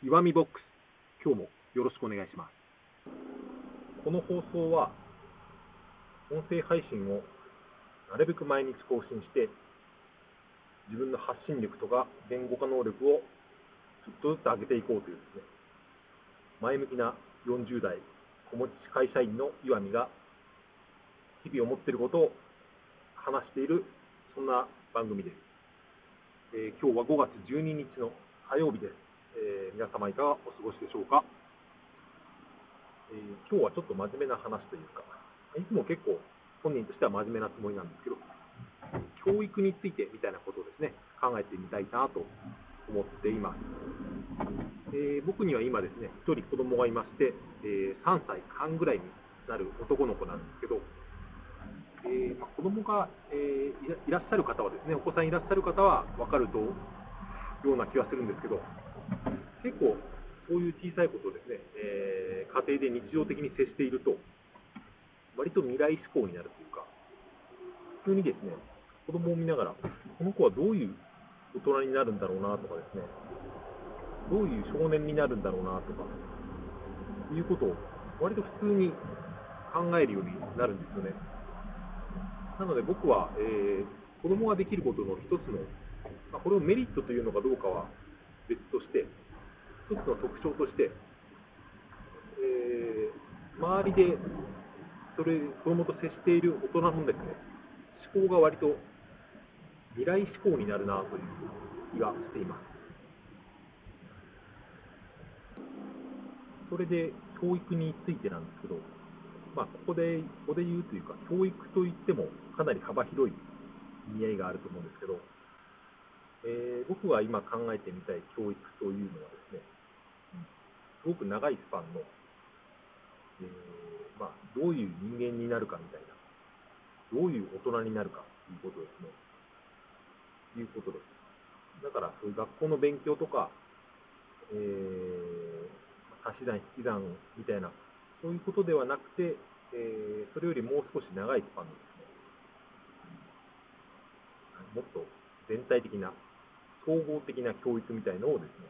岩見ボックス、今日もよろしくお願いします。この放送は、音声配信をなるべく毎日更新して、自分の発信力とか言語化能力をちょっとずつ上げていこうというですね、前向きな40代子持ち会社員の岩見が、日々思っていることを話している、そんな番組です。えー、今日は5月12日の火曜日です。えー、皆様いかがお過ごしでしょうか、えー、今日はちょっと真面目な話というか、いつも結構本人としては真面目なつもりなんですけど、教育についてみたいなことをですね、考えてみたいなと思っています。えー、僕には今ですね、1人子供がいまして、えー、3歳半ぐらいになる男の子なんですけど、えーまあ、子供が、えー、いらっしゃる方はですね、お子さんいらっしゃる方は分かるとような気がするんですけど、結構そういう小さいことをですね、えー、家庭で日常的に接していると、割と未来志向になるというか、普通にですね、子供を見ながら、この子はどういう大人になるんだろうなとかですね、どういう少年になるんだろうなとか、いうことを割と普通に考えるようになるんですよね。なので僕は、えー、子供ができることの一つの、まあ、これをメリットというのかどうかは別として、一つの特徴として、えー、周りでそれ子供と接している大人のですね思考が割と未来思考になるなという気がしています。それで教育についてなんですけど、まあ、ここでここで言うというか、教育といってもかなり幅広い意味合いがあると思うんですけど、えー、僕が今考えてみたい教育というのはですね、ごく長いスパンの、えー、まあ、どういう人間になるかみたいな、どういう大人になるかということですね。いうことです。だから、そういう学校の勉強とか、えー、足し算、引き算みたいな、そういうことではなくて、えー、それよりもう少し長いスパンのですね、もっと全体的な総合的な教育みたいのをですね、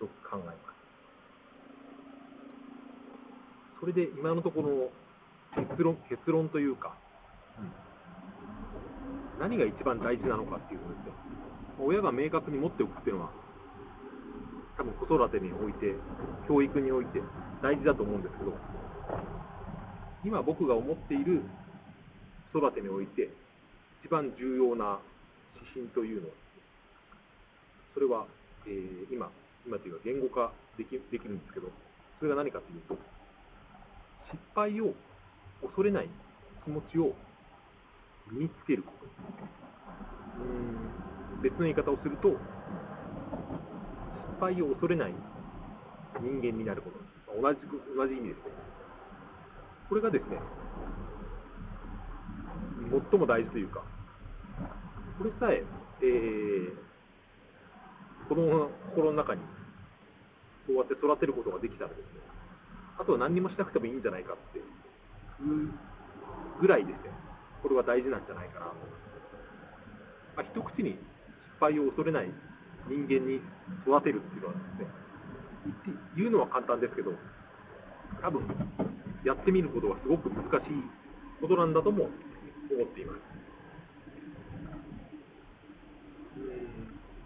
よく考えます。それで今のところ結論結論というか、うん、何が一番大事なのかっていうことですね、親が明確に持っておくっていうのは、多分子育てにおいて、教育において大事だと思うんですけど、今僕が思っている子育てにおいて、一番重要な指針というのは、それは、えー、今、今というか言語化できできるんですけど、それが何かというと、失敗を恐れない気持ちを身につけること。うん別の言い方をすると、失敗を恐れない人間になること。同じ同じ意味ですね。これがですね、最も大事というか、これさええー子供の心の中に、そうやって育てることができたらですね、あとは何にもしなくてもいいんじゃないかっていうぐらいですね、これは大事なんじゃないかなと。まあ、一口に失敗を恐れない人間に育てるっていうのはですね、言うのは簡単ですけど、多分、やってみることはすごく難しいことなんだとも思っています。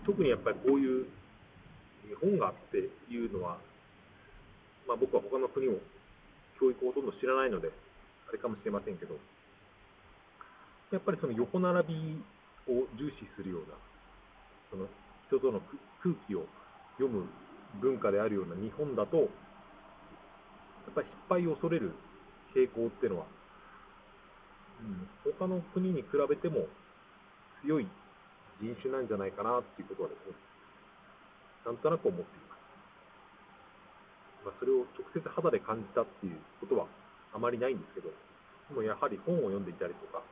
特にやっぱりこういう日本があっていうのは、まあ、僕は他の国を教育をほとんど知らないので、あれかもしれませんけど、やっぱりその横並びを重視するような、その人との空気を読む文化であるような日本だと、やっぱり失敗を恐れる傾向っていうのは、うん、他の国に比べても強い人種なんじゃないかなっていうことはですね、なんとなく思っています。まあ、それを直接肌で感じたっていうことはあまりないんですけど、でもやはり本を読んでいたりとか、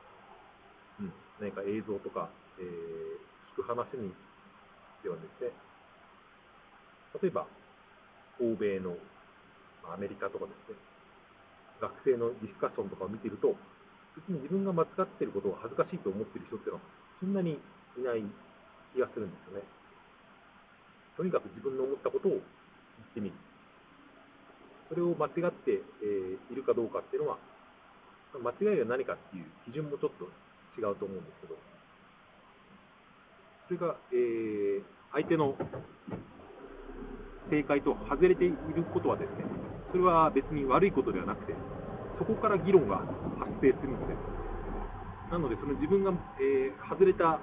うん、何か映像とか、えー、聞く話にではですね、例えば、欧米の、アメリカとかですね、学生のディスカッションとかを見ていると、別に自分が間違っていることを恥ずかしいと思っている人っていうのは、そんなにいない気がするんですよね。とにかく自分の思ったことを言ってみる。それを間違って、いるかどうかっていうのは、間違いが何かっていう基準もちょっと違うと思うんですけど、それが、えー、相手の正解と外れていることはですね、それは別に悪いことではなくて、そこから議論が発生するんです。なので、その自分が、えー、外れた、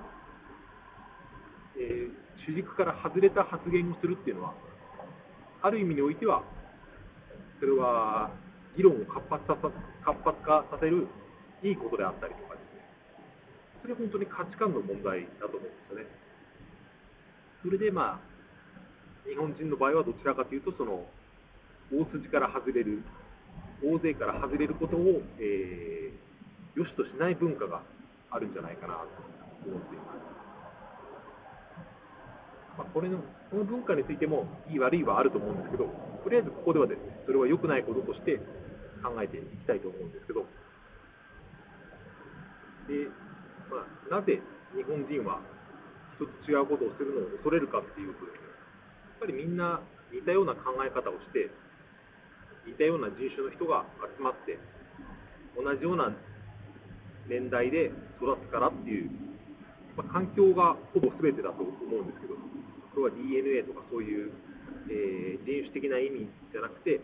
えー、主軸から外れた発言をするっていうのは、ある意味においては、それは議論を活発さ活発化させるいいことであったりとかですね、それは本当に価値観の問題だと思うんですよね。それでまあ、日本人の場合はどちらかというと、その大筋から外れる、大勢から外れることを、えー、良しとしない文化があるんじゃないかなと思っています。まあ、これのこの文化についてもいい悪いはあると思うんですけど、とりあえずここではですね、それは良くないこととして考えていきたいと思うんですけど、でまあ、なぜ日本人は人と違うことをするのを恐れるかっていうとですね、やっぱりみんな似たような考え方をして、似たような人種の人が集まって、同じような年代で育つからっていう、まあ、環境がほぼ全てだと思うんですけど、これは DNA とかそういう、えー、人種的な意味じゃなくて、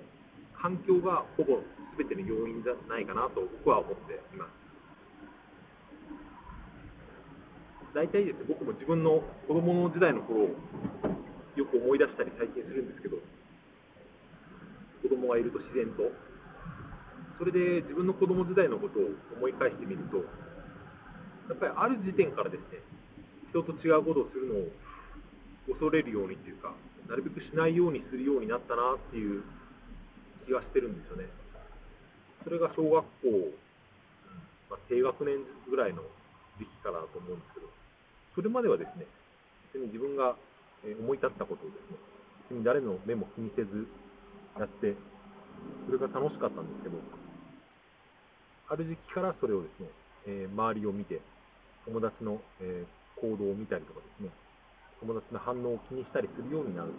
環境がほぼ全ての要因じゃないかなと僕は思っています。大体ですね、僕も自分の子供の時代の頃よく思い出したり最近するんですけど、子供がいると自然と、それで自分の子供時代のことを思い返してみると、やっぱりある時点からですね、人と違うことをするのを恐れるようにというか、なるべくしないようにするようになったなっていう気がしてるんですよね。それが小学校、まあ、低学年ぐらいの時期からだと思うんですけど、それまではですね、別に自分が思い立ったことをですね、別に誰の目も気にせずやって、それが楽しかったんですけど、ある時期からそれをですね、えー、周りを見て、友達の、えー、行動を見たりとかですね、友達の反応を気にしたりするようになる。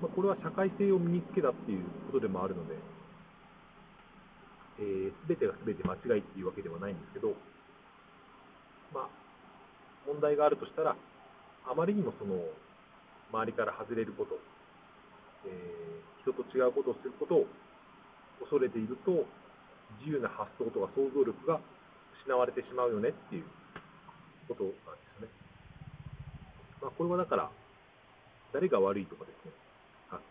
まあ、これは社会性を身につけたっていうことでもあるので、えー、全てが全て間違いっていうわけではないんですけど、まあ、問題があるとしたら、あまりにもその周りから外れること、えー、人と違うことをすることを恐れていると、自由な発想とか想像力が失われてしまうよねっていうことなんですね。まあ、これはだから、誰が悪いとかですね、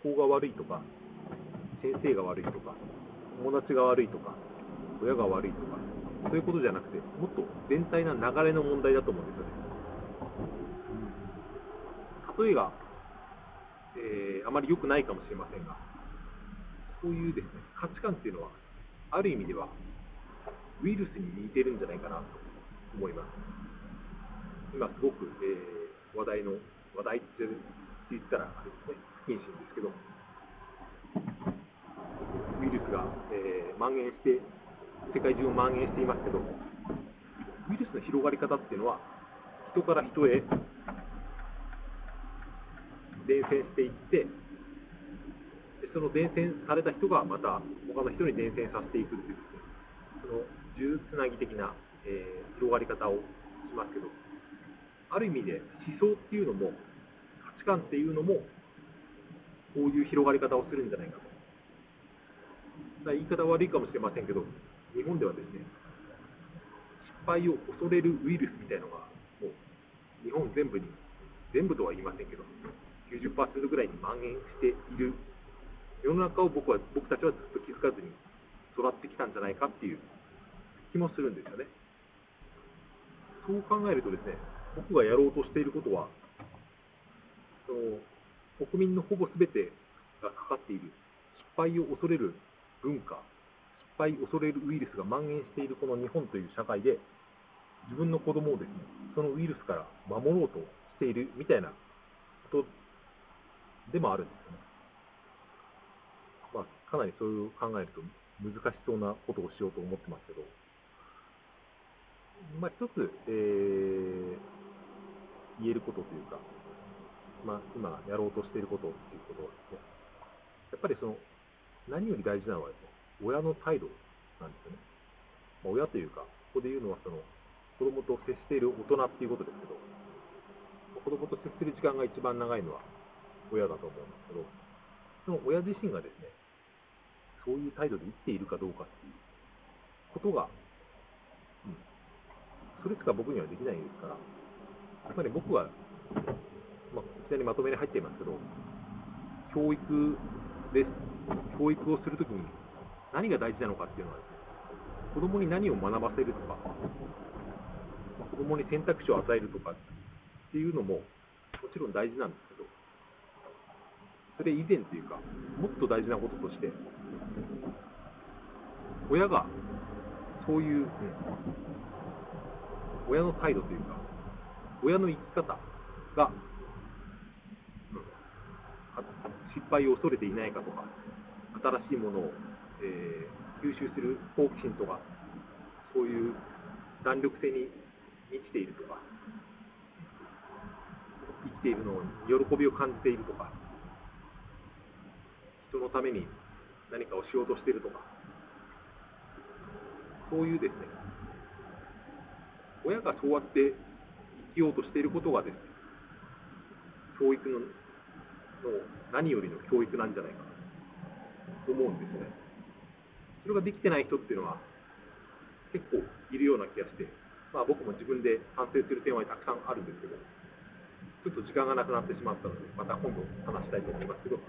学校が悪いとか、先生が悪いとか、友達が悪いとか、親が悪いとか、そういうことじゃなくて、もっと全体な流れの問題だと思うんですよね。例えが、えー、あまり良くないかもしれませんが、こういうですね、価値観っていうのは、ある意味では、ウイルスに似てるんじゃないかなと思います。今すごく、えー話題の、話題って言ったらあれですね、不謹慎ですけど、ウイルスが、えー、蔓延して、世界中を蔓延していますけど、ウイルスの広がり方っていうのは、人から人へ伝染していって、その伝染された人がまた他の人に伝染させていくっていう、その呪つなぎ的な、えー、広がり方をしますけど、ある意味で思想っていうのも、価値観っていうのも、こういう広がり方をするんじゃないかと。だ言い方悪いかもしれませんけど、日本ではですね、失敗を恐れるウイルスみたいなのが、もう日本全部に、全部とは言いませんけど、90%ぐらいに蔓延している世の中を僕は僕たちはずっと気づかずに育ってきたんじゃないかっていう気もするんですよね。そう考えるとですね、僕がやろうとしていることは、その国民のほぼ全てがかかっている失敗を恐れる文化、失敗を恐れるウイルスが蔓延しているこの日本という社会で、自分の子供をですね、そのウイルスから守ろうとしているみたいなことでもあるんですよね。まあ、かなりそういう考えると難しそうなことをしようと思ってますけど、まあ、一つ、えー、言えることというか、まあ、今やろうとしていることっていうことはですね、やっぱりその、何より大事なのはね、親の態度なんですよね。まあ、親というか、ここで言うのはその、子供と接している大人っていうことですけど、子供と接する時間が一番長いのは親だと思うんですけど、その親自身がですね、そういう態度で生きているかどうかっていうことが、うん、それしか僕にはできないですから、やっぱり僕は、まあ、こちらにまとめに入っていますけど、教育です。教育をするときに何が大事なのかっていうのはね、子供に何を学ばせるとか、子供に選択肢を与えるとかっていうのももちろん大事なんですけど、それ以前というか、もっと大事なこととして、親がそういう、うん、親の態度というか、親の生き方が、失敗を恐れていないかとか、新しいものを、えー、吸収する好奇心とか、そういう弾力性に満ちているとか、生きているのに喜びを感じているとか、人のために何かをしようとしているとか、そういうですね、親がそうやってきようとしていることがです、教育のの何よりの教育なんじゃないかと思うんですね。それができてない人っていうのは結構いるような気がして、まあ、僕も自分で反省する点はたくさんあるんですけど、ちょっと時間がなくなってしまったので、また今度話したいと思いますけど、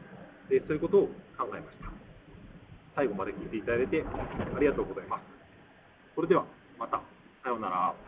えそういうことを考えました。最後まで聞いていただいてありがとうございます。それではまた。さようなら。